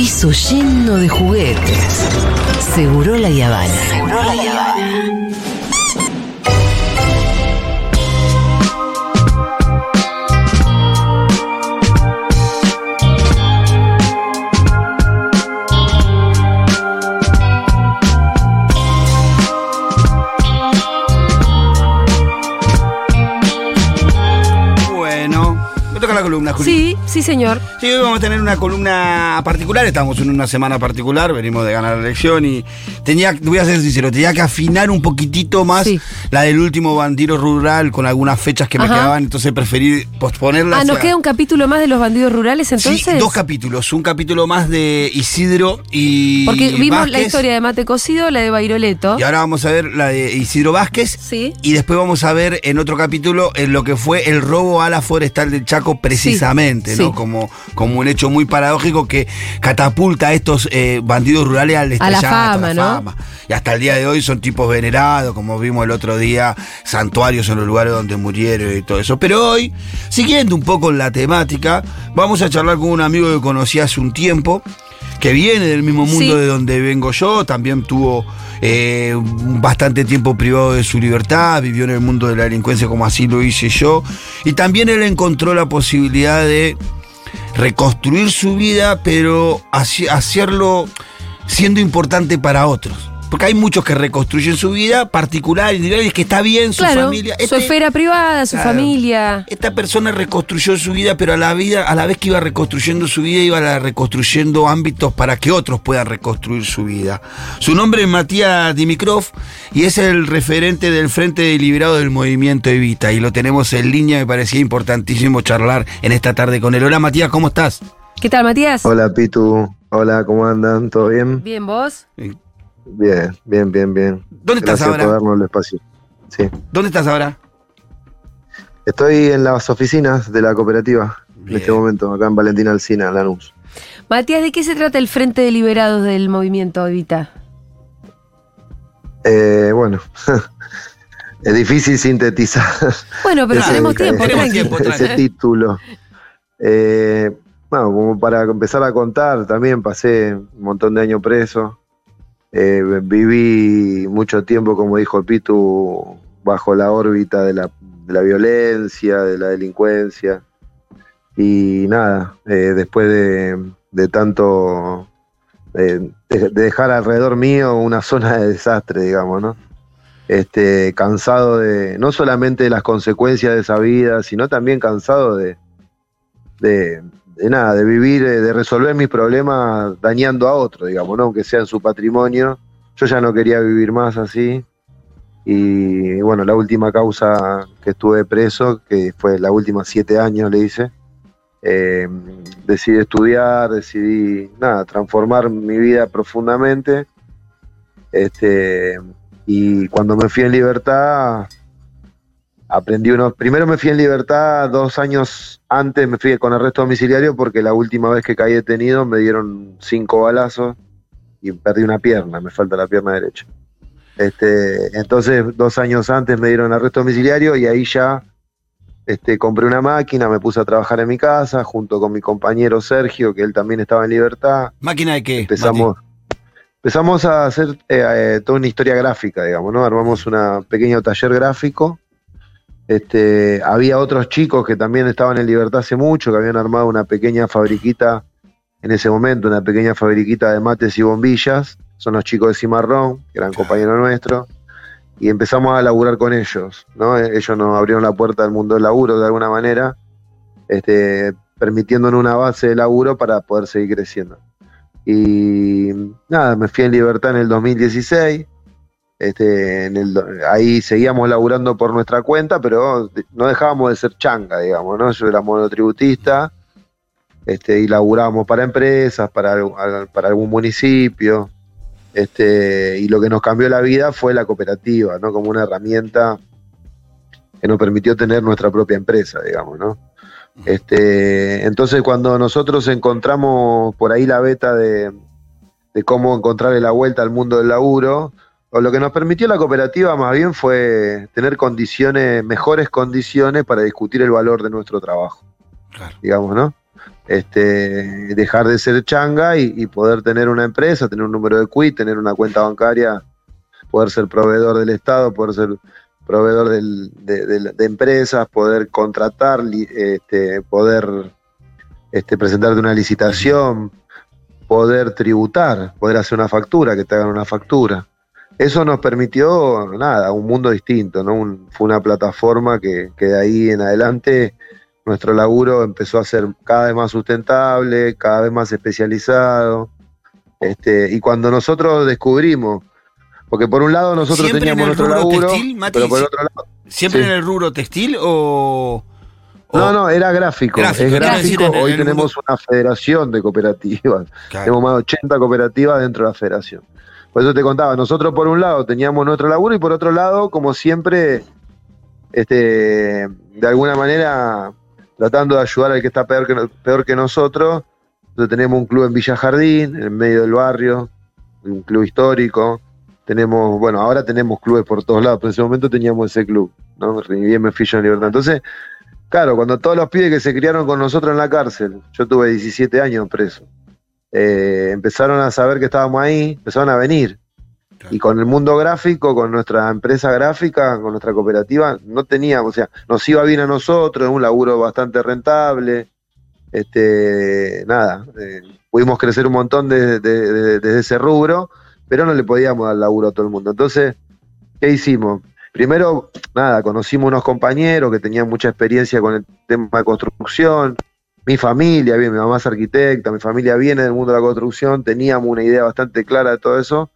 piso lleno de juguetes. Seguro la Yavana. Seguro la Yavana. Columna, Juli. Sí, sí, señor. Sí, hoy vamos a tener una columna particular, estamos en una semana particular, venimos de ganar la elección y tenía, voy a ser sincero, tenía que afinar un poquitito más Sí. la del último bandido rural con algunas fechas que me quedaban, entonces preferí posponerla. Ah, ¿nos queda un capítulo más de los bandidos rurales entonces? Sí, dos capítulos, un capítulo más de Isidro y Porque vimos la historia de Mate Cocido, la de Bairoleto. Y ahora vamos a ver la de Isidro Vázquez. Sí. Y después vamos a ver en otro capítulo en lo que fue el robo a la forestal del Chaco precisamente, Sí, ¿no? sí. Como, como un hecho muy paradójico que catapulta a estos eh, bandidos rurales al A la fama, a la ¿no? fama. Y hasta el día de hoy son tipos venerados, como vimos el otro día, santuarios en los lugares donde murieron y todo eso. Pero hoy, siguiendo un poco la temática, vamos a charlar con un amigo que conocí hace un tiempo que viene del mismo mundo Sí. de donde vengo yo, también tuvo eh, bastante tiempo privado de su libertad, vivió en el mundo de la delincuencia como así lo hice yo, y también él encontró la posibilidad de reconstruir su vida, pero hacerlo siendo importante para otros. Porque hay muchos que reconstruyen su vida particular, individual, y que está bien su claro, familia. su Este- esfera privada, su Claro. familia. esta persona reconstruyó su vida, pero a la vida, a la vez que iba reconstruyendo su vida, iba reconstruyendo ámbitos para que otros puedan reconstruir su vida. Su nombre es Matías Dimitrov y es el referente del Frente Deliberado del Movimiento Evita. Y lo tenemos en línea, me parecía importantísimo charlar en esta tarde con él. Hola Matías, ¿cómo estás? ¿Qué tal, Matías? Hola Pitu, hola, ¿cómo andan? ¿Todo bien? Bien, ¿vos? Bien, bien, bien, bien. ¿Dónde estás Gracias ahora? por darnos el espacio. Sí. ¿Dónde estás ahora? Estoy en las oficinas de la cooperativa en este momento, acá en Valentina Alcina, Lanús. Matías, ¿de qué se trata el Frente de Liberados del Movimiento Evita? Eh, bueno, es difícil sintetizar Bueno, pero tenemos ese- tiempo, tenemos tranqui. tiempo, ese título. Eh, bueno, como para empezar a contar, también pasé un montón de años preso. Eh, viví mucho tiempo, como dijo Pitu, bajo la órbita de la, violencia, de la delincuencia. Y nada, eh, después de, tanto, eh, de, de dejar alrededor mío una zona de desastre, digamos, ¿no? Este, cansado de, no solamente de las consecuencias de esa vida, sino también cansado de, de, de nada, de vivir, eh, de resolver mis problemas dañando a otro, digamos, ¿no? Aunque sea en su patrimonio. Yo ya no quería vivir más así. Y bueno, la última causa que estuve preso, que fue la última siete años, le hice, eh, decidí estudiar, decidí, nada, transformar mi vida profundamente. Este, y cuando me fui en libertad, aprendí unos. Primero me fui en libertad dos años antes, me fui con arresto domiciliario porque la última vez que caí detenido me dieron cinco balazos y perdí una pierna, me falta la pierna derecha. Este, entonces, dos años antes me dieron arresto domiciliario y ahí ya este, compré una máquina, me puse a trabajar en mi casa junto con mi compañero Sergio, que él también estaba en libertad. ¿Máquina de qué? Empezamos, empezamos a hacer eh, eh, toda una historia gráfica, digamos, ¿no? Armamos un pequeño taller gráfico. Este, había otros chicos que también estaban en libertad hace mucho, que habían armado una pequeña fabriquita en ese momento, una pequeña fabriquita de mates y bombillas. Son los chicos de Cimarrón, que eran compañeros nuestros. Y empezamos a laburar con ellos, ¿no? Eh, Ellos nos abrieron la puerta del mundo del laburo de alguna manera, este, permitiéndonos una base de laburo para poder seguir creciendo. Y nada, me fui en libertad en el 2016. Este, ahí seguíamos laburando por nuestra cuenta, pero no dejábamos de ser changa, digamos, ¿no? Yo era monotributista este, y laburábamos para empresas, para, para algún municipio. Este, y lo que nos cambió la vida fue la cooperativa, ¿no? Como una herramienta que nos permitió tener nuestra propia empresa, digamos, ¿no? Este, entonces cuando nosotros encontramos por ahí la beta de, de cómo encontrarle la vuelta al mundo del laburo, o lo que nos permitió la cooperativa más bien fue tener condiciones, mejores condiciones para discutir el valor de nuestro trabajo, Claro. digamos, ¿no? este, dejar de ser changa y, y poder tener una empresa, tener un número de quit, tener una cuenta bancaria, poder ser proveedor del Estado, poder ser proveedor del- de, de- de empresas, poder contratar, este, poder este, presentarte una licitación, poder tributar, poder hacer una factura, que te hagan una factura. Eso nos permitió, nada, un mundo distinto, ¿no? Un- fue una plataforma que, que de ahí en adelante nuestro laburo empezó a ser cada vez más sustentable, cada vez más especializado. Este, y cuando nosotros descubrimos, porque por un lado nosotros ¿Siempre teníamos en el nuestro rubro laburo, textil, Mati? pero por otro lado ¿Siempre Sí. en el rubro textil o.? o- No, no, era gráfico. Gráfico, es gráfico. decir, Hoy tenemos una federación de cooperativas. Claro. Tenemos más de 80 cooperativas dentro de la federación. Por eso te contaba, nosotros por un lado teníamos nuestro laburo y por otro lado, como siempre, este, de alguna manera tratando de ayudar al que está peor que, nosotros. Entonces tenemos un club en Villa Jardín, en medio del barrio, un club histórico. Tenemos, bueno, ahora tenemos clubes por todos lados, pero en ese momento teníamos ese club, ¿no? Bien me fui en libertad. Entonces, Claro, cuando todos los pibes que se criaron con nosotros en la cárcel, yo tuve 17 años preso, eh, empezaron a saber que estábamos ahí, empezaron a venir. Claro. Y con el mundo gráfico, con nuestra empresa gráfica, con nuestra cooperativa, no teníamos, o sea, nos iba bien a nosotros, es un laburo bastante rentable. Este, nada, eh, pudimos crecer un montón de- de- de- desde ese rubro, pero no le podíamos dar laburo a todo el mundo. Entonces, ¿qué hicimos? Primero, nada, conocimos unos compañeros que tenían mucha experiencia con el tema de construcción. Mi familia, bien, mi mamá es arquitecta, mi familia viene del mundo de la construcción, teníamos una idea bastante clara de todo eso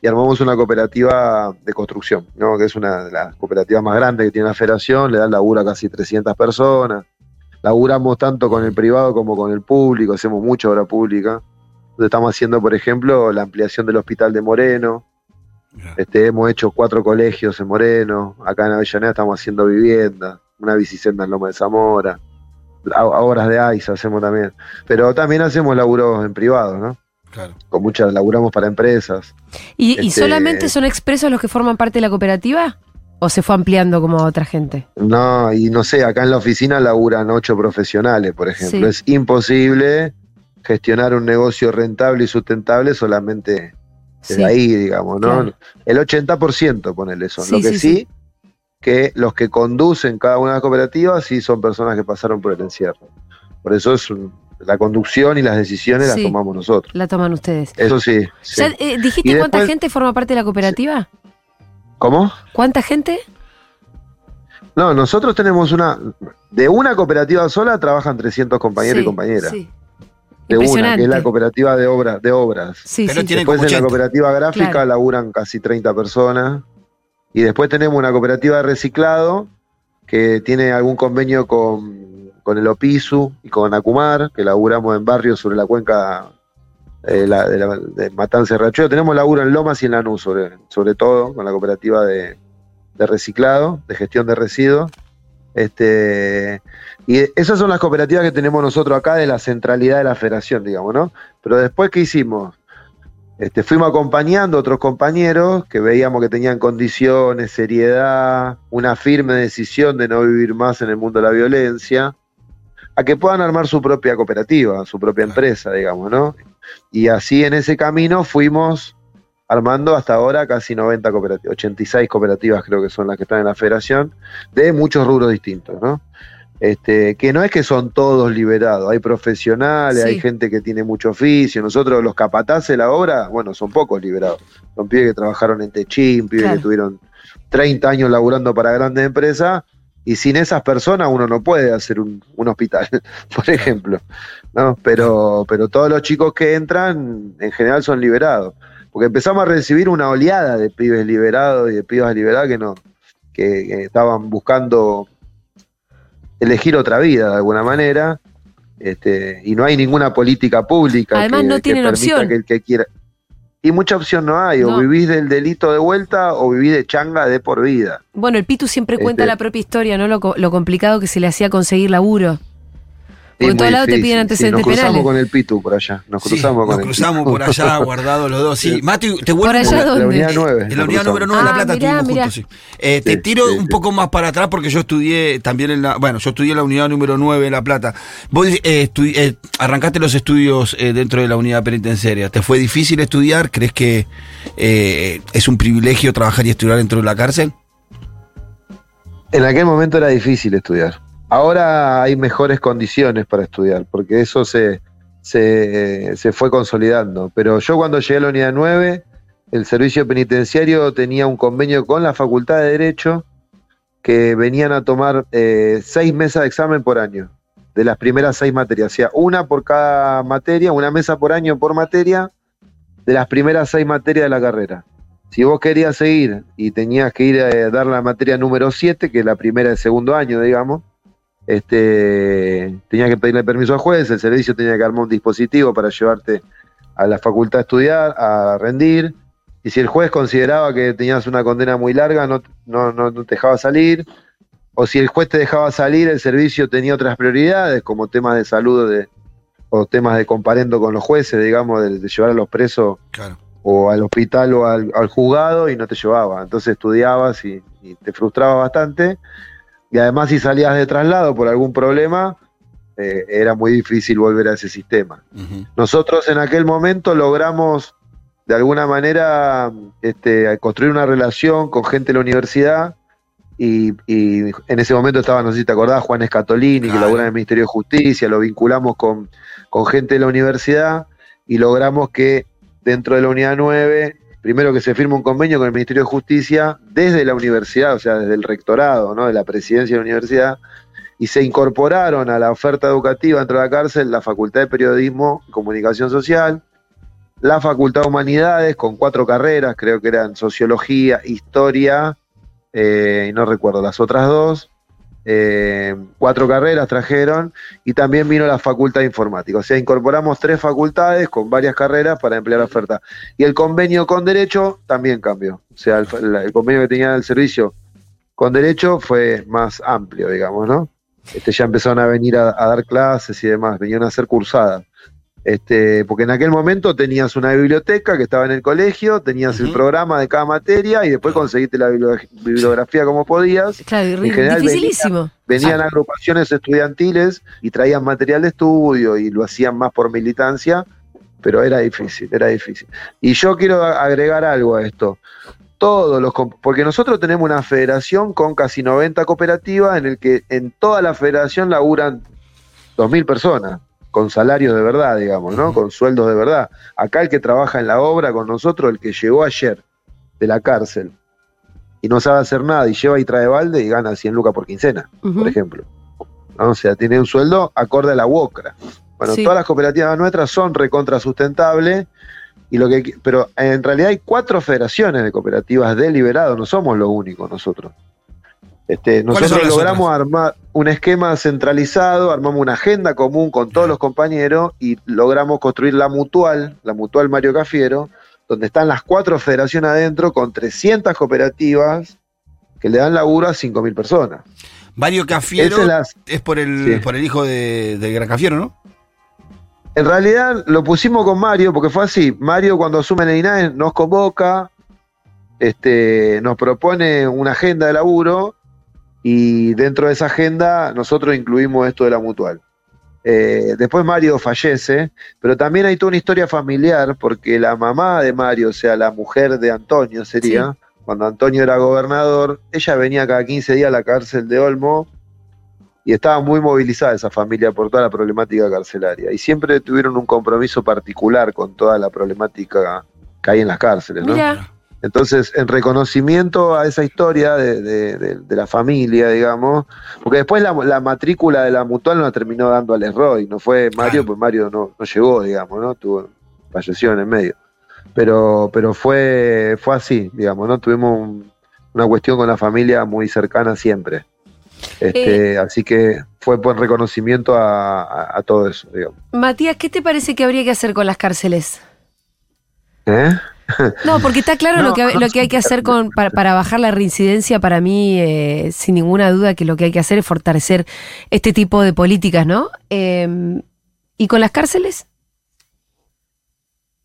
y armamos una cooperativa de construcción, ¿no? que es una de las cooperativas más grandes que tiene la federación, le dan laburo a casi 300 personas. Laburamos tanto con el privado como con el público, hacemos mucha obra pública. Entonces estamos haciendo, por ejemplo, la ampliación del hospital de Moreno, este, hemos hecho cuatro colegios en Moreno, acá en Avellaneda estamos haciendo vivienda, una bicicenda en Loma de Zamora, obras de AISA hacemos también, pero también hacemos laburos en privado, ¿no? Claro. Con muchas, laburamos para empresas. ¿Y, y Este- solamente son expresos los que forman parte de la cooperativa? ¿O se fue ampliando como a otra gente? No, y no sé, acá en la oficina laburan ocho profesionales, por ejemplo. Sí. Es imposible gestionar un negocio rentable y sustentable solamente desde Sí. ahí, digamos, ¿no? Claro. El 80% ponele eso. Sí, Lo que sí, sí, que los que conducen cada una de las cooperativas sí son personas que pasaron por el encierro. Por eso es un- la conducción y las decisiones Sí. las tomamos nosotros. La toman ustedes. Eso sí. sí. ¿Ya, eh, ¿Dijiste Y cuánta después- gente forma parte de la cooperativa? ¿Cómo? ¿Cuánta gente? No, nosotros tenemos una. De una cooperativa sola trabajan 300 compañeros y compañeras. Sí. De una, que es la cooperativa de obras. De obras. Sí, Pero sí. Después como en la 80. cooperativa gráfica Claro. laburan casi 30 personas. Y después tenemos una cooperativa de reciclado que tiene algún convenio con, con el OPISU y con Acumar, que laburamos en barrios sobre la cuenca eh, la- de, la- de Matanza. Tenemos laburo en Lomas y en Lanús, sobre, sobre todo, con la cooperativa de, de reciclado, de gestión de residuos. Este, y esas son las cooperativas que tenemos nosotros acá de la centralidad de la federación, digamos, ¿no? Pero después, ¿qué hicimos? Este, fuimos acompañando a otros compañeros que veíamos que tenían condiciones, seriedad, una firme decisión de no vivir más en el mundo de la violencia, a que puedan armar su propia cooperativa, su propia empresa, digamos, ¿no? Y así en ese camino fuimos armando hasta ahora casi 90 cooperativas, 86 cooperativas creo que son las que están en la federación, de muchos rubros distintos, ¿no? Este, que no es que son todos liberados, hay profesionales, Sí. hay gente que tiene mucho oficio, nosotros los capataces de la obra, bueno, son pocos liberados, son pibes que trabajaron en Techín, pibes Claro. que tuvieron 30 años laburando para grandes empresas, y sin esas personas uno no puede hacer un, un hospital, por ejemplo, ¿no? Pero, pero todos los chicos que entran en general son liberados, porque empezamos a recibir una oleada de pibes liberados y de pibas liberadas que no, que, que estaban buscando elegir otra vida de alguna manera, este, y no hay ninguna política pública Además, que, no tienen opción. que el que quiera. Y mucha opción no hay, No. o vivís del delito de vuelta o vivís de changa de por vida. Bueno, el Pitu siempre cuenta Este- la propia historia, ¿no? Lo, lo complicado que se le hacía conseguir laburo. En muy todos lados te piden sí, antecedentes nos cruzamos penales. con el Pitu por allá. Nos Sí, cruzamos con nos el cruzamos por allá, guardados los dos. Sí, Mati, te vuelvo Por allá la unidad 9. En la unidad número 9 de La Ah, Plata mirá, estuvimos mirá. juntos, sí. Eh, te Sí, tiro sí, un sí. poco más para atrás porque yo estudié también en la. Bueno, yo estudié en la unidad número 9 de La Plata. Vos eh, eh, arrancaste los estudios eh, dentro de la unidad penitenciaria. ¿Te fue difícil estudiar? ¿Crees que eh, es un privilegio trabajar y estudiar dentro de la cárcel? En aquel momento era difícil estudiar. Ahora hay mejores condiciones para estudiar, porque eso se, se, se fue consolidando. Pero yo cuando llegué a la unidad 9, el servicio penitenciario tenía un convenio con la Facultad de Derecho que venían a tomar eh, seis mesas de examen por año, de las primeras seis materias. O sea, una por cada materia, una mesa por año por materia, de las primeras seis materias de la carrera. Si vos querías seguir y tenías que ir a dar la materia número 7, que es la primera del segundo año, digamos, este, tenías que pedirle permiso al juez, el servicio tenía que armar un dispositivo para llevarte a la facultad a estudiar, a rendir, y si el juez consideraba que tenías una condena muy larga, no, no, no, no te dejaba salir, o si el juez te dejaba salir, el servicio tenía otras prioridades, como temas de salud de, o temas de comparendo con los jueces, digamos, de, de llevar a los presos Claro. o al hospital o al, al juzgado y no te llevaba. Entonces estudiabas y, y te frustraba bastante. Y además si salías de traslado por algún problema, eh, era muy difícil volver a ese sistema. Nosotros en aquel momento logramos de alguna manera este, construir una relación con gente de la universidad y, y en ese momento estaba, no sé si te acordás, Juan Escatolini, que Claro. labora en el Ministerio de Justicia, lo vinculamos con, con gente de la universidad y logramos que dentro de la unidad 9, primero que se firme un convenio con el Ministerio de Justicia desde la universidad, o sea, desde el rectorado, ¿no? de la presidencia de la universidad, y se incorporaron a la oferta educativa dentro de la cárcel la Facultad de Periodismo y Comunicación Social, la Facultad de Humanidades con cuatro carreras, creo que eran Sociología, Historia, eh, y no recuerdo las otras dos, eh, cuatro carreras trajeron, y también vino la Facultad de Informática. O sea, incorporamos tres facultades con varias carreras para emplear la oferta. Y el convenio con Derecho también cambió. O sea, el, convenio que tenía el servicio con Derecho fue más amplio, digamos, ¿no? Este, ya empezaron a venir a, a dar clases y demás, venían a hacer cursadas. Este, porque en aquel momento tenías una biblioteca que estaba en el colegio, tenías el programa de cada materia y después conseguiste la bibli- bibliografía como podías. Claro, y En general dificilísimo. Venían agrupaciones estudiantiles y traían material de estudio y lo hacían más por militancia, pero era difícil, era difícil. Y yo quiero agregar algo a esto. Todos los porque nosotros tenemos una federación con casi 90 cooperativas en el que en toda la federación laburan 2.000 personas con salarios de verdad, digamos, ¿no? Con sueldos de verdad. Acá el que trabaja en la obra con nosotros, el que llegó ayer de la cárcel y no sabe hacer nada y lleva y trae balde y gana 100 lucas por quincena por ejemplo. ¿no? O sea, tiene un sueldo acorde a la UOCRA. Bueno, Sí. todas las cooperativas nuestras son recontra sustentables, y lo que, pero en realidad hay cuatro federaciones de cooperativas deliberados, no somos los únicos nosotros. Este, ¿Cuáles nosotros logramos otras? armar un esquema centralizado, armamos una agenda común con todos los compañeros y logramos construir la mutual, la mutual Mario Cafiero, donde están las cuatro federaciones adentro con 300 cooperativas que le dan laburo a 5.000 personas. Mario Cafiero es por el, Sí. por el hijo de, Gran Cafiero, ¿no? En realidad lo pusimos con Mario porque fue así. Mario cuando asume el INAE nos convoca, este, nos propone una agenda de laburo y dentro de esa agenda nosotros incluimos esto de la mutual. Eh, después Mario fallece, pero también hay toda una historia familiar porque la mamá de Mario, o sea, la mujer de Antonio sería, cuando Antonio era gobernador, ella venía cada 15 días a la cárcel de Olmo y estaba muy movilizada esa familia por toda la problemática carcelaria. Y siempre tuvieron un compromiso particular con toda la problemática que hay en las cárceles, ¿no? Mira, Entonces, en reconocimiento a esa historia de, de- de- de la familia, digamos, porque después la, la matrícula de la mutual no la terminó dando Alex Roy, no fue Mario, Claro. pues Mario no, no llegó, digamos, ¿no? Tuvo, falleció en el medio. Pero, pero fue, fue así, digamos, ¿no? Tuvimos un- una cuestión con la familia muy cercana siempre. Este, Así que fue por reconocimiento a, a- a todo eso, digamos. Matías, ¿qué te parece que habría que hacer con las cárceles? ¿Eh? No, porque está claro No, lo, que, lo que hay que hacer con, para, para bajar la reincidencia, para mí, eh, sin ninguna duda que lo que hay que hacer es fortalecer este tipo de políticas, ¿no? Eh, ¿Y con las cárceles?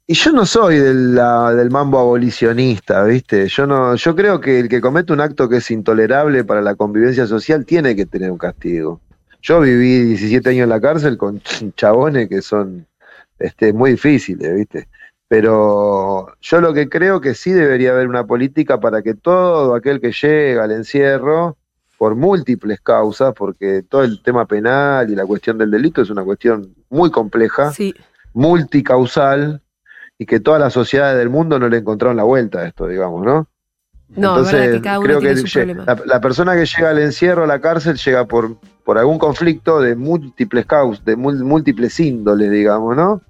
Y yo no soy del, la- del mambo abolicionista, ¿viste? Yo no, yo creo que el que comete un acto que es intolerable para la convivencia social tiene que tener un castigo. Yo viví 17 años en la cárcel con chabones que son este, muy difíciles, ¿viste? Pero yo lo que creo que sí debería haber una política para que todo aquel que llega al encierro, por múltiples causas, porque todo el tema penal y la cuestión del delito es una cuestión muy compleja, Sí. multicausal, y que todas las sociedades del mundo no le encontraron la vuelta a esto, digamos, ¿no? No, es verdad que cada uno creo tiene que su la, la persona que llega al encierro, a la cárcel, llega por, por algún conflicto de múltiples causas, de múltiples índoles, digamos, ¿no?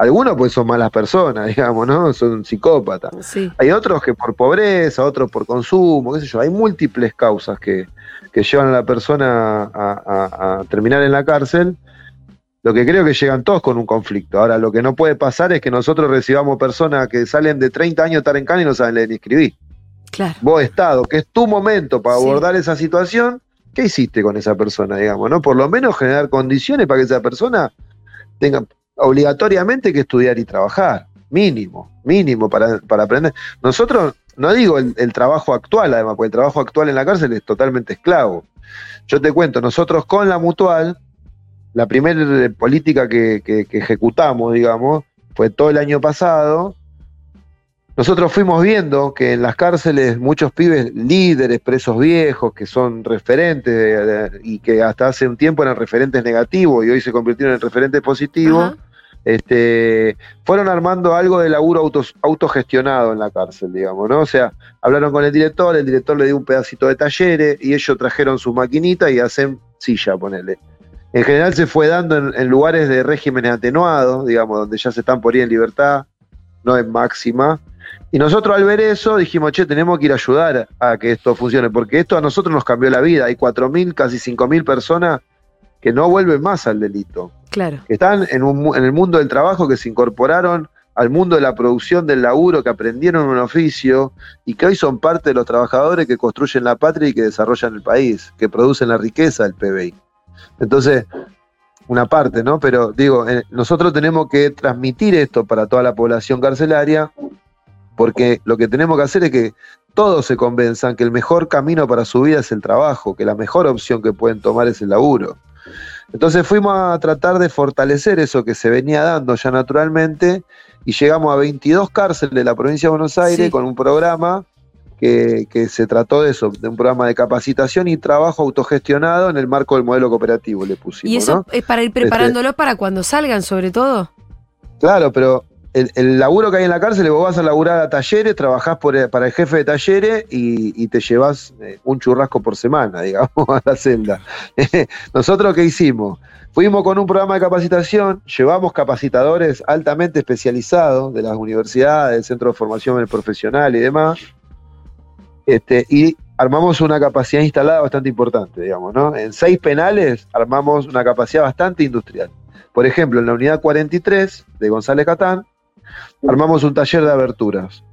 Algunos pues son malas personas, digamos, ¿no? Son psicópatas. Sí. Hay otros que por pobreza, otros por consumo, qué sé yo. Hay múltiples causas que, que llevan a la persona a, a- a terminar en la cárcel. Lo que creo que llegan todos con un conflicto. Ahora, lo que no puede pasar es que nosotros recibamos personas que salen de 30 años de estar en cana y no saben leer ni escribir. Claro. Vos, Estado, que es tu momento para Sí. abordar esa situación, ¿qué hiciste con esa persona, digamos? ¿no? Por lo menos generar condiciones para que esa persona tenga obligatoriamente que estudiar y trabajar. Mínimo, mínimo para, para aprender. Nosotros, no digo el, trabajo actual, además, porque el trabajo actual en la cárcel es totalmente esclavo. Yo te cuento, nosotros con la mutual, la primera política que, que- ejecutamos, digamos, fue todo el año pasado. Nosotros fuimos viendo que en las cárceles muchos pibes líderes, presos viejos, que son referentes y que hasta hace un tiempo eran referentes negativos y hoy se convirtieron en referentes positivos. Este, fueron armando algo de laburo autogestionado en la cárcel, digamos, ¿no? O sea, hablaron con el director, el director le dio un pedacito de talleres y ellos trajeron su maquinita y hacen silla, ponele. En general se fue dando en, lugares de regímenes atenuados, digamos, donde ya se están por en libertad, no en máxima. Y nosotros al ver eso dijimos, che, tenemos que ir a ayudar a que esto funcione, porque esto a nosotros nos cambió la vida. Hay 4.000, casi 5.000 personas que no vuelven más al delito Están en, un en el mundo del trabajo, que se incorporaron al mundo de la producción del laburo, que aprendieron un oficio y que hoy son parte de los trabajadores que construyen la patria y que desarrollan el país, que producen la riqueza del PBI. Entonces, una parte, ¿no? Pero digo, eh, nosotros tenemos que transmitir esto para toda la población carcelaria, porque lo que tenemos que hacer es que todos se convenzan que el mejor camino para su vida es el trabajo, que la mejor opción que pueden tomar es el laburo. Entonces fuimos a tratar de fortalecer eso que se venía dando ya naturalmente y llegamos a 22 cárceles de la provincia de Buenos Aires Sí. con un programa que, que se trató de eso, de un programa de capacitación y trabajo autogestionado en el marco del modelo cooperativo, le pusimos. Y eso ¿no? es para ir preparándolo para cuando salgan, sobre todo. Claro, pero el, laburo que hay en la cárcel, vos vas a laburar a talleres, trabajás el- para el jefe de talleres y, te llevas eh, un churrasco por semana, digamos, a la celda. Nosotros, ¿qué hicimos? Fuimos con un programa de capacitación, llevamos capacitadores altamente especializados de las universidades, centros de formación profesional y demás, este, y armamos una capacidad instalada bastante importante, digamos, ¿no? En seis penales armamos una capacidad bastante industrial. Por ejemplo, en la unidad 43 de González Catán, armamos un taller de aberturas.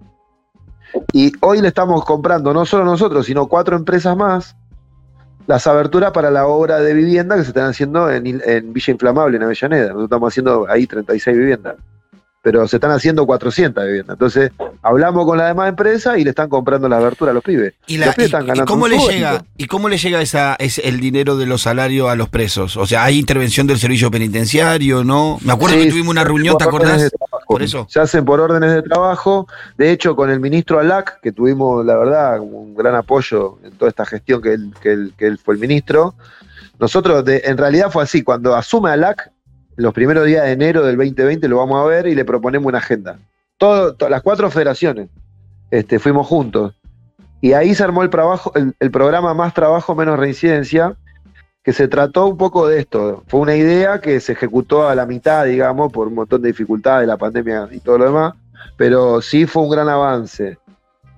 Y hoy le estamos comprando, no solo nosotros, sino cuatro empresas más, las aberturas para la obra de vivienda que se están haciendo en, en Villa Inflamable, en Avellaneda. Nosotros estamos haciendo ahí 36 viviendas. Pero se están haciendo 400 viviendas. Entonces, hablamos con la demás empresa y le están comprando las aberturas a los pibes. ¿Y, la- los pibes y- están y ganando cómo le llega, ¿Y cómo le llega esa, ese- el dinero de los salarios a los presos? O sea, ¿hay intervención del servicio penitenciario, no? Me acuerdo Sí, que tuvimos una reunión, ¿te acordás? Por eso. Se hacen por órdenes de trabajo. De hecho, con el ministro Alac, que tuvimos, la verdad, un gran apoyo en toda esta gestión que él, que él, que él fue el ministro, nosotros, de- en realidad fue así, cuando asume Alac, los primeros días de enero del 2020 lo vamos a ver y le proponemos una agenda. Todo, to- las cuatro federaciones este, fuimos juntos. Y ahí se armó el, trabajo, el, el programa Más Trabajo, Menos Reincidencia, que se trató un poco de esto. Fue una idea que se ejecutó a la mitad, digamos, por un montón de dificultades, la pandemia y todo lo demás, pero sí fue un gran avance.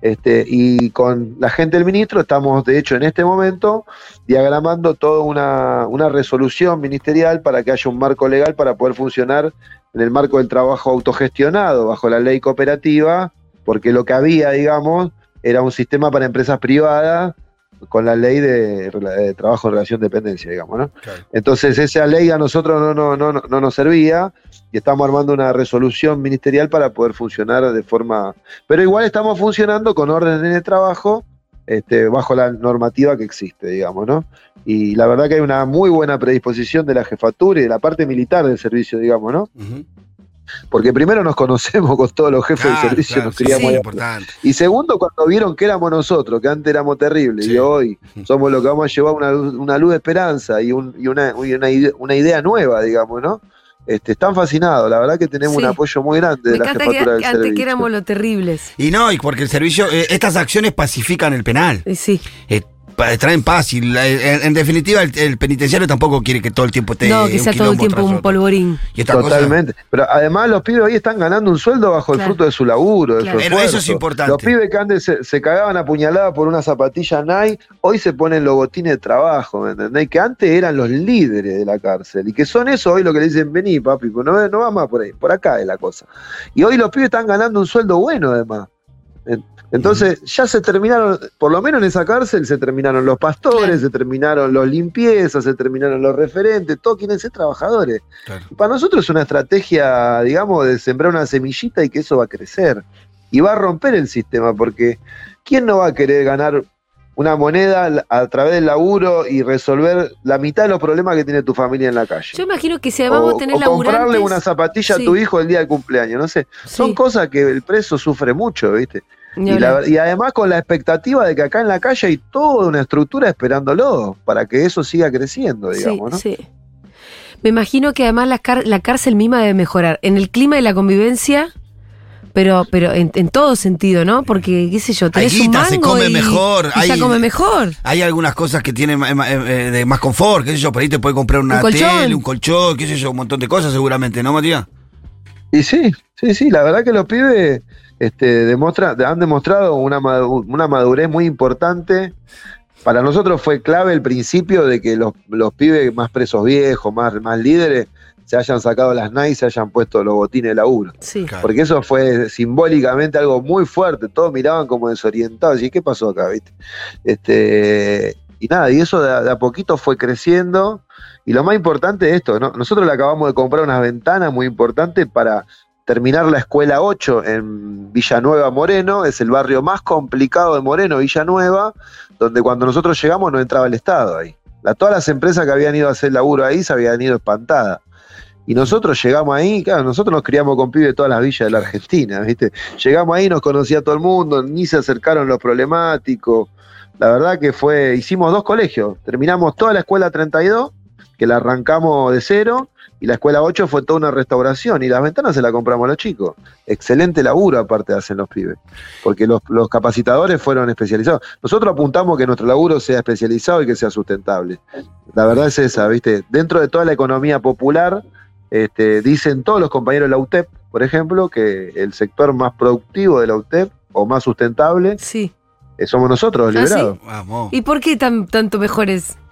Este, y con la gente del ministro estamos, de hecho, en este momento, diagramando toda una, una resolución ministerial para que haya un marco legal para poder funcionar en el marco del trabajo autogestionado bajo la ley cooperativa porque lo que había, digamos, era un sistema para empresas privadas con la ley de, de trabajo en relación de dependencia, digamos, ¿no? Claro. Entonces esa ley a nosotros no, no, no, no, no nos servía y estamos armando una resolución ministerial para poder funcionar de forma... Pero igual estamos funcionando con órdenes de trabajo este, bajo la normativa que existe, digamos, ¿no? Y la verdad que hay una muy buena predisposición de la jefatura y de la parte militar del servicio, digamos, ¿no? Porque primero nos conocemos con todos los jefes Claro, del servicio, claro, nos sí, criamos importante. Y segundo, cuando vieron que éramos nosotros, que antes éramos terribles, Sí. y hoy somos los que vamos a llevar una luz, una luz de esperanza y, un- y una, y una ide- una idea nueva, digamos, ¿no? Este, están fascinados, la verdad que tenemos Sí. un apoyo muy grande Me de la encanta que, jefatura del antes servicio. que éramos los terribles. Y no, y porque el servicio, eh, estas acciones pacifican el penal. Y sí. Eh, traen paz y la- en, en definitiva el, el penitenciario tampoco quiere que todo el tiempo esté no, que sea todo el tiempo un polvorín. Y cosa- Totalmente. Pero además los pibes hoy están ganando un sueldo bajo Claro. el fruto de su laburo, de Claro. su Pero eso es importante. Los pibes que antes se, se cagaban a puñalada por una zapatilla Nike, hoy se ponen logotines de trabajo, ¿me entendés? Que antes eran los líderes de la cárcel. Y que son eso hoy lo que le dicen, vení papi, pues no, no va más por ahí, por acá es la cosa. Y hoy los pibes están ganando un sueldo bueno además. En- Entonces, ya se terminaron, por lo menos en esa cárcel, se terminaron los pastores, se terminaron los limpiezas, se terminaron los referentes, todos quieren ser trabajadores. Claro. Para nosotros es una estrategia, digamos, de sembrar una semillita y que eso va a crecer. Y va a romper el sistema, porque ¿quién no va a querer ganar una moneda a través del laburo y resolver la mitad de los problemas que tiene tu familia en la calle? Yo imagino que si además o, vos tenés o comprarle una zapatilla Sí. a tu hijo el día del cumpleaños, no sé. Son cosas que el preso sufre mucho, ¿viste? Y, hablar. la- y además con la expectativa de que acá en la calle hay toda una estructura esperándolo para que eso siga creciendo, digamos, ¿no? Sí, sí. Me imagino que además la, car- la cárcel misma debe mejorar. En el clima de la convivencia, pero, pero en, en todo sentido, ¿no? Porque, qué sé yo, tenés un guita, se mango come y, mejor, y hay- come mejor. Hay algunas cosas que tienen ma- eh, de más confort, qué sé yo, por ahí te puede comprar una Un colchón. tele, un colchón, qué sé yo, un montón de cosas seguramente, ¿no, Matías? Y sí, sí, sí, la verdad que los pibes este, demuestra- han demostrado una, una madurez muy importante. Para nosotros fue clave el principio de que los, los pibes más presos viejos, más, más líderes, se hayan sacado las NICE y se hayan puesto los botines de laburo. Sí. Claro. Porque eso fue simbólicamente algo muy fuerte. Todos miraban como desorientados. ¿Y qué pasó acá? ¿viste? Este, y nada, y eso de a, de a poquito fue creciendo. Y lo más importante es esto, ¿no? Nosotros le acabamos de comprar unas ventanas muy importantes para terminar la escuela 8 en Villanueva Moreno. Es el barrio más complicado de Moreno, Villanueva, donde cuando nosotros llegamos no entraba el Estado ahí. La- todas las empresas que habían ido a hacer laburo ahí se habían ido espantadas. Y nosotros llegamos ahí, claro, nosotros nos criamos con pibes de todas las villas de la Argentina, ¿viste? Llegamos ahí, nos conocía todo el mundo, ni se acercaron los problemáticos. La verdad que fue, hicimos dos colegios. Terminamos toda la escuela 32, que la arrancamos de cero, y la escuela 8 fue toda una restauración, y las ventanas se las compramos a los chicos. Excelente laburo aparte hacen los pibes, porque los, los capacitadores fueron especializados. Nosotros apuntamos que nuestro laburo sea especializado y que sea sustentable. La verdad es esa, ¿viste? Dentro de toda la economía popular, este, dicen todos los compañeros de la UTEP, por ejemplo, que el sector más productivo de la UTEP o más sustentable Sí. eh, somos nosotros, los ¿Ah, sí? liberados. Vamos. ¿Y por qué tan, tanto mejores?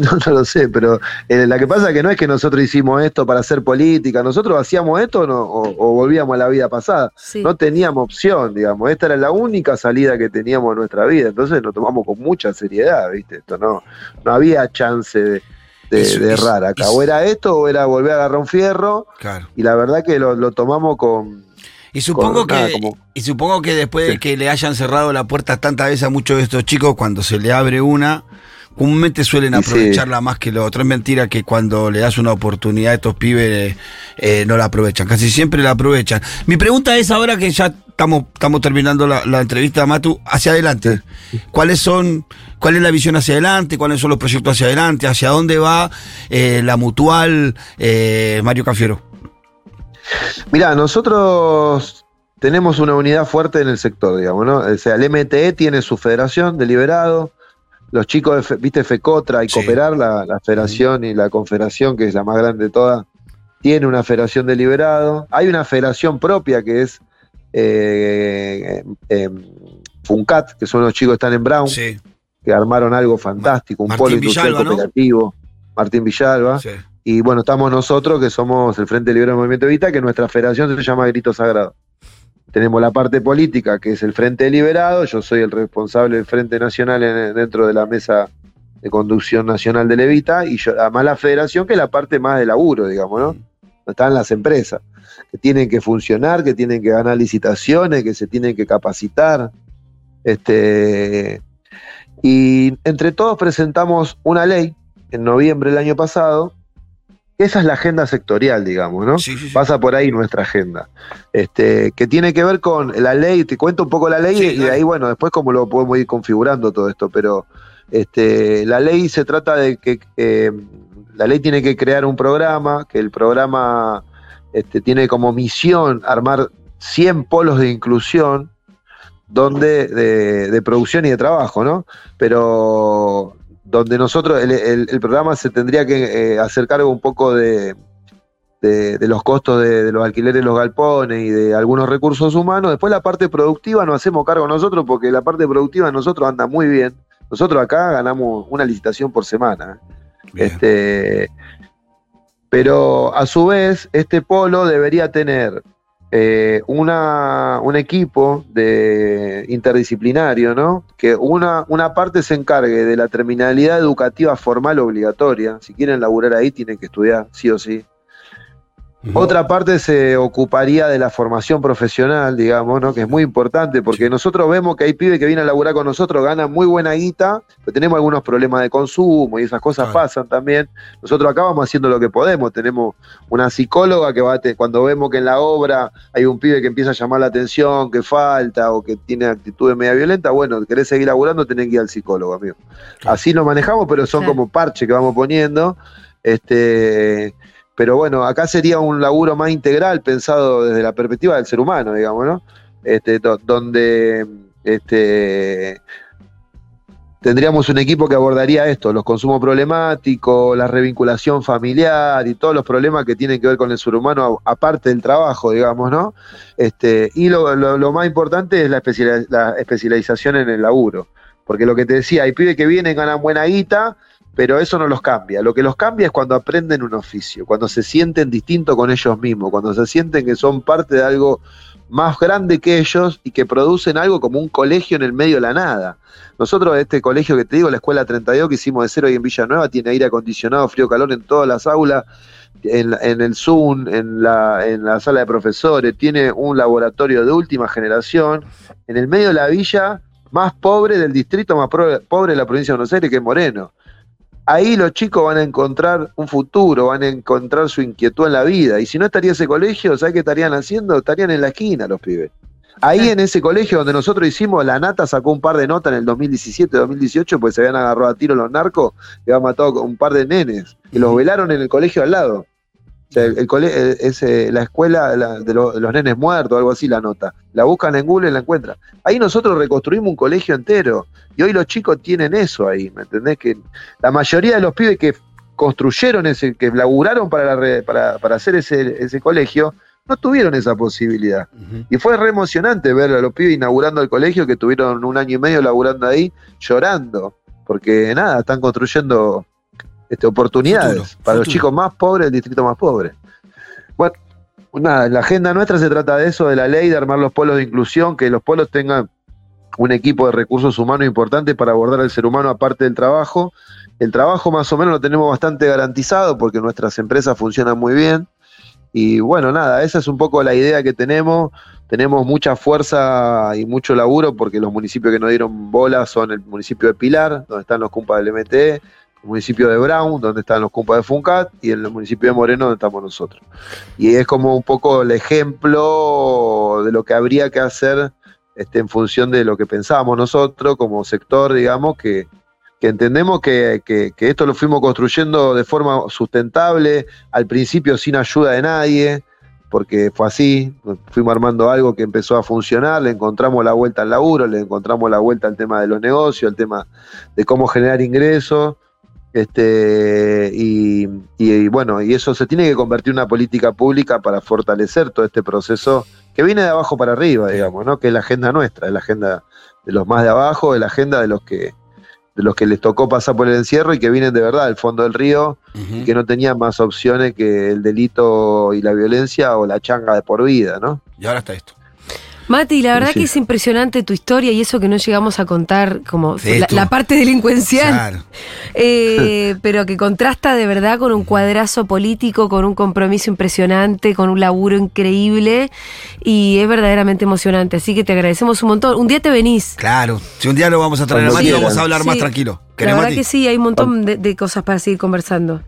No, no lo sé, pero eh, la que pasa es que no es que nosotros hicimos esto para hacer política, nosotros hacíamos esto o, no- o- o volvíamos a la vida pasada. Sí. No teníamos opción, digamos, esta era la única salida que teníamos en nuestra vida, entonces lo tomamos con mucha seriedad, ¿viste? Esto no, no había chance de, de- Eso- de errar acá. eso- O era esto o era volver a agarrar un fierro, Claro. y la verdad que lo, lo tomamos con, Y supongo nada, que como- y supongo que después de que le hayan cerrado la puerta tantas veces a muchos de estos chicos, cuando se le abre una, comúnmente suelen sí. aprovecharla más que lo otro. Es mentira que cuando le das una oportunidad a estos pibes eh, no la aprovechan. Casi siempre la aprovechan. Mi pregunta es ahora que ya estamos, estamos terminando la, la entrevista, Matu, hacia adelante. ¿Cuáles son, cuál es la visión hacia adelante? ¿Cuáles son los proyectos hacia adelante? ¿Hacia dónde va eh, la mutual eh, Mario Cafiero? Mira, nosotros tenemos una unidad fuerte en el sector, digamos, ¿no? O sea, el MTE tiene su federación deliberado, los chicos de, viste, FECOTRA y Sí. Cooperar, la, la federación y la confederación, que es la más grande de todas, tiene una federación deliberado. Hay una federación propia que es eh, eh, FUNCAT, que son los chicos que están en Brown, Sí, que armaron algo fantástico, un Martín polo industrial Villalba, ¿no? cooperativo. Martín Villalba. sí. Y bueno, estamos nosotros, que somos el Frente Libre del Movimiento Evita, que nuestra federación se llama Grito Sagrado. Tenemos la parte política, que es el Frente Liberado, yo soy el responsable del Frente Nacional en- dentro de la mesa de conducción nacional de Levita, y yo, además la federación, que es la parte más de laburo, digamos, ¿no? Están las empresas, que tienen que funcionar, que tienen que ganar licitaciones, que se tienen que capacitar. Este, y entre todos presentamos una ley en noviembre del año pasado. Esa es la agenda sectorial, digamos, ¿no? Sí, sí, sí. Pasa por ahí nuestra agenda. Este, que tiene que ver con la ley, te cuento un poco la ley y de ahí, bueno, después cómo lo podemos ir configurando todo esto, pero este, la ley se trata de que eh, la ley tiene que crear un programa, que el programa este, tiene como misión armar 100 polos de inclusión donde de, de producción y de trabajo, ¿no? Pero donde nosotros, el, el- el programa se tendría que eh, hacer cargo un poco de, de, de los costos de, de los alquileres, los galpones y de algunos recursos humanos. Después la parte productiva nos hacemos cargo nosotros porque la parte productiva de nosotros anda muy bien. Nosotros acá ganamos una licitación por semana. Bien. Este, pero a su vez, este polo debería tener eh, una, un equipo de interdisciplinario, ¿no? Que una, una parte se encargue de la terminalidad educativa formal obligatoria. Si quieren laburar ahí, tienen que estudiar, sí o sí. Otra parte se ocuparía de la formación profesional, digamos, ¿no? que es muy importante, porque nosotros vemos que hay pibes que vienen a laburar con nosotros, ganan muy buena guita, pero tenemos algunos problemas de consumo y esas cosas Claro. pasan también. Nosotros acá vamos haciendo lo que podemos, tenemos una psicóloga que va cuando vemos que en la obra hay un pibe que empieza a llamar la atención, que falta o que tiene actitudes media violentas, bueno, querés seguir laburando, tenés que ir al psicólogo, amigo. Claro. Así lo manejamos, pero son Claro. como parches que vamos poniendo. Este, pero bueno, acá sería un laburo más integral pensado desde la perspectiva del ser humano, digamos, ¿no? Este, do- donde este, tendríamos un equipo que abordaría esto, los consumos problemáticos, la revinculación familiar y todos los problemas que tienen que ver con el ser humano, aparte del trabajo, digamos, ¿no? Este, y lo, más importante es la, la especialización en el laburo. Porque lo que te decía, hay pibes que vienen, ganan buena guita, pero eso no los cambia. Lo que los cambia es cuando aprenden un oficio, cuando se sienten distintos con ellos mismos, cuando se sienten que son parte de algo más grande que ellos y que producen algo como un colegio en el medio de la nada. Nosotros, este colegio que te digo, la Escuela 32 que hicimos de cero ahí en Villanueva, tiene aire acondicionado, frío, calor en todas las aulas, en, en el Zoom, en la, en la sala de profesores, tiene un laboratorio de última generación, en el medio de la villa más pobre del distrito más pobre de la provincia de Buenos Aires, que es Moreno. Ahí los chicos van a encontrar un futuro, van a encontrar su inquietud en la vida. Y si no estaría ese colegio, ¿sabes qué estarían haciendo? Estarían en la esquina los pibes. Ahí en ese colegio donde nosotros hicimos, la Nata sacó un par de notas en el 2017, 2018, pues se habían agarrado a tiro los narcos y habían matado un par de nenes, que los velaron en el colegio al lado. O sea, el, el eh, es eh, la escuela la- de, lo- de los nenes muertos, algo así la nota. La buscan en Google y la encuentran. Ahí nosotros reconstruimos un colegio entero. Y hoy los chicos tienen eso ahí, ¿me entendés? Que la mayoría de los pibes que construyeron ese, que laburaron para, la para, para hacer ese, ese colegio, no tuvieron esa posibilidad. Y fue re emocionante ver a los pibes inaugurando el colegio, que tuvieron un año y medio laburando ahí, llorando, porque nada, están construyendo este, oportunidades Futuro, para los chicos más pobres del distrito más pobre. Bueno, nada, la agenda nuestra se trata de eso, de la ley, de armar los polos de inclusión, que los polos tengan un equipo de recursos humanos importante para abordar al ser humano aparte del trabajo. El trabajo más o menos lo tenemos bastante garantizado porque nuestras empresas funcionan muy bien. Y bueno, nada, esa es un poco la idea que tenemos. Tenemos mucha fuerza y mucho laburo porque los municipios que nos dieron bola son el municipio de Pilar, donde están los cumpas del MTE, municipio de Brown, donde están los cumpas de Funcat, y el municipio de Moreno, donde estamos nosotros. Y es como un poco el ejemplo de lo que habría que hacer este, en función de lo que pensábamos nosotros como sector, digamos, que, entendemos que- que esto lo fuimos construyendo de forma sustentable, al principio sin ayuda de nadie, porque fue así, fuimos armando algo que empezó a funcionar, le encontramos la vuelta al laburo, le encontramos la vuelta al tema de los negocios, al tema de cómo generar ingresos, este, y, y- y bueno, y eso se tiene que convertir en una política pública para fortalecer todo este proceso que viene de abajo para arriba, digamos, ¿no? Que es la agenda nuestra, es la agenda de los más de abajo, es la agenda de los que de los que les tocó pasar por el encierro y que vienen de verdad del fondo del río Ujú. que no tenían más opciones que el delito y la violencia o la changa de por vida, ¿no? Y ahora está esto. Mati, la verdad Sí. que es impresionante tu historia y eso que no llegamos a contar como Sí, la, parte delincuencial. Claro. Eh, pero que contrasta de verdad con un cuadrazo político, con un compromiso impresionante, con un laburo increíble y es verdaderamente emocionante. Así que te agradecemos un montón. Un día te venís. Claro. Si un día lo vamos a traer a Mati, quieran. vamos a hablar más tranquilo. La ¿Querés, verdad Mati? que sí, hay un montón de, de cosas para seguir conversando.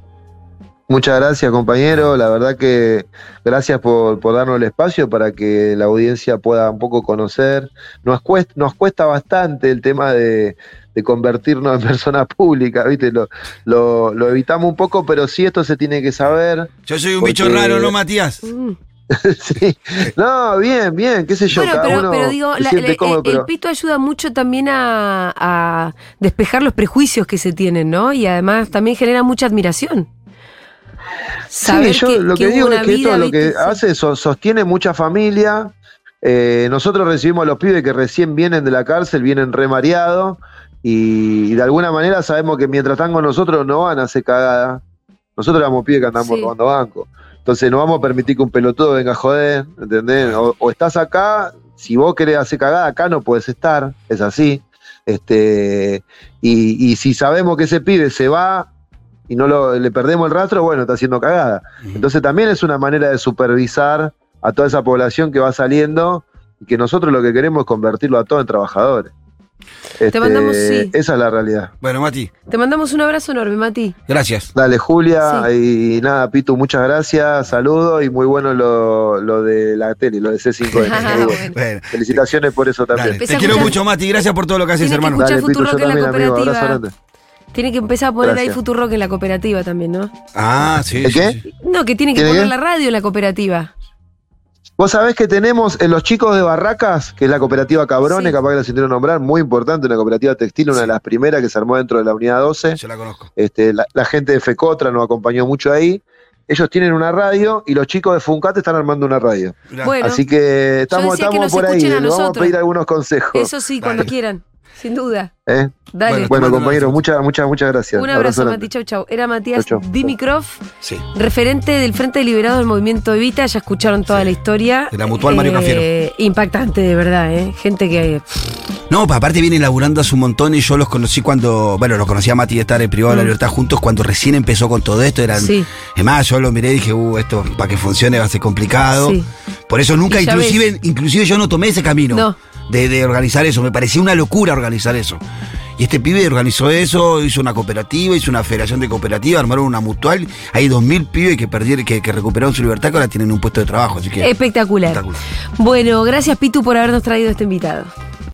Muchas gracias, compañero. La verdad que gracias por, por darnos el espacio para que la audiencia pueda un poco conocer. Nos cuesta, nos cuesta bastante el tema de, de convertirnos en personas públicas, ¿viste? Lo, lo, lo evitamos un poco, pero sí esto se tiene que saber. Yo soy un Porque- bicho raro, ¿no, Matías? Mm. sí. No, bien, bien, qué sé yo. Bueno, cada pero, uno pero digo, se la- siente la- cómodo, el, pero- el pito ayuda mucho también a, a despejar los prejuicios que se tienen, ¿no? Y además también genera mucha admiración. Saber sí, yo lo que, hubo digo es que esto lo que hace so- sostiene mucha familia. Eh, nosotros recibimos a los pibes que recién vienen de la cárcel, vienen remareados y, y de alguna manera sabemos que mientras están con nosotros no van a hacer cagada. Nosotros éramos pibes que andamos Sí. robando banco. Entonces no vamos a permitir que un pelotudo venga a joder, ¿entendés? O, o estás acá, si vos querés hacer cagada, acá no puedes estar, es así. Este, y, y si sabemos que ese pibe se va y no lo, le perdemos el rastro, bueno, está haciendo cagada. Entonces también es una manera de supervisar a toda esa población que va saliendo y que nosotros lo que queremos es convertirlo a todos en trabajadores. Este, mandamos, sí. Esa es la realidad. Bueno, Mati, Te mandamos un abrazo enorme, Mati. gracias. Dale, Julia, y nada, Pitu, muchas gracias, saludos y muy bueno lo, lo de la tele, lo de C5N. Ah, muy bueno. bueno. Bueno, Felicitaciones por eso también. dale. Te a quiero escuchar- mucho, Mati. Gracias por todo lo que haces, que hermano. Dale, Pitu, yo también, amigo, abrazo grande. Tiene que empezar a poner ahí Gracias. Futurock en la cooperativa también, ¿no? Ah, sí. ¿El sí, qué? sí. No, que tiene que ¿Tiene poner qué? la radio en la cooperativa. Vos sabés que tenemos en los chicos de Barracas, que es la cooperativa Cabrones, Sí. capaz que la sintieron nombrar, muy importante, una cooperativa textil, una de las primeras que se armó dentro de la unidad 12. Yo la conozco. Este, la, la gente de Fecotra nos acompañó mucho ahí. Ellos tienen una radio y los chicos de Funcate están armando una radio. Bueno, Así que estamos, decía que estamos nos por ahí, a vamos a pedir algunos consejos. eso sí, cuando Dale. quieran, sin duda. ¿eh? Dale. Bueno, Bueno, un muchas, muchas, muchas gracias. un abrazo, grande. Mati. Chau, chau. Era Matías Chau, chau. Sí. referente del Frente de Liberados del Movimiento Evita. Ya escucharon toda Sí. la historia. Eh, De la Mutual Mario Cafiero. Impactante, de verdad, ¿eh? Gente que. No, pa, aparte vienen laburando hace un montón y yo los conocí cuando, bueno, los conocí a Mati de estar en privado de la Mm. libertad juntos cuando recién empezó con todo esto. Eran, Sí. Es más, yo lo miré y dije, uh, esto para que funcione va a ser complicado. Sí. Por eso nunca, inclusive, inclusive yo no tomé ese camino No. De, de organizar eso. Me parecía una locura organizar eso. Y este pibe organizó eso, hizo una cooperativa, hizo una federación de cooperativas, armaron una mutual. Hay dos mil pibes que perdieron, que, que recuperaron su libertad, que ahora tienen un puesto de trabajo. Así que Espectacular. espectacular. Bueno, gracias Pitu por habernos traído este invitado.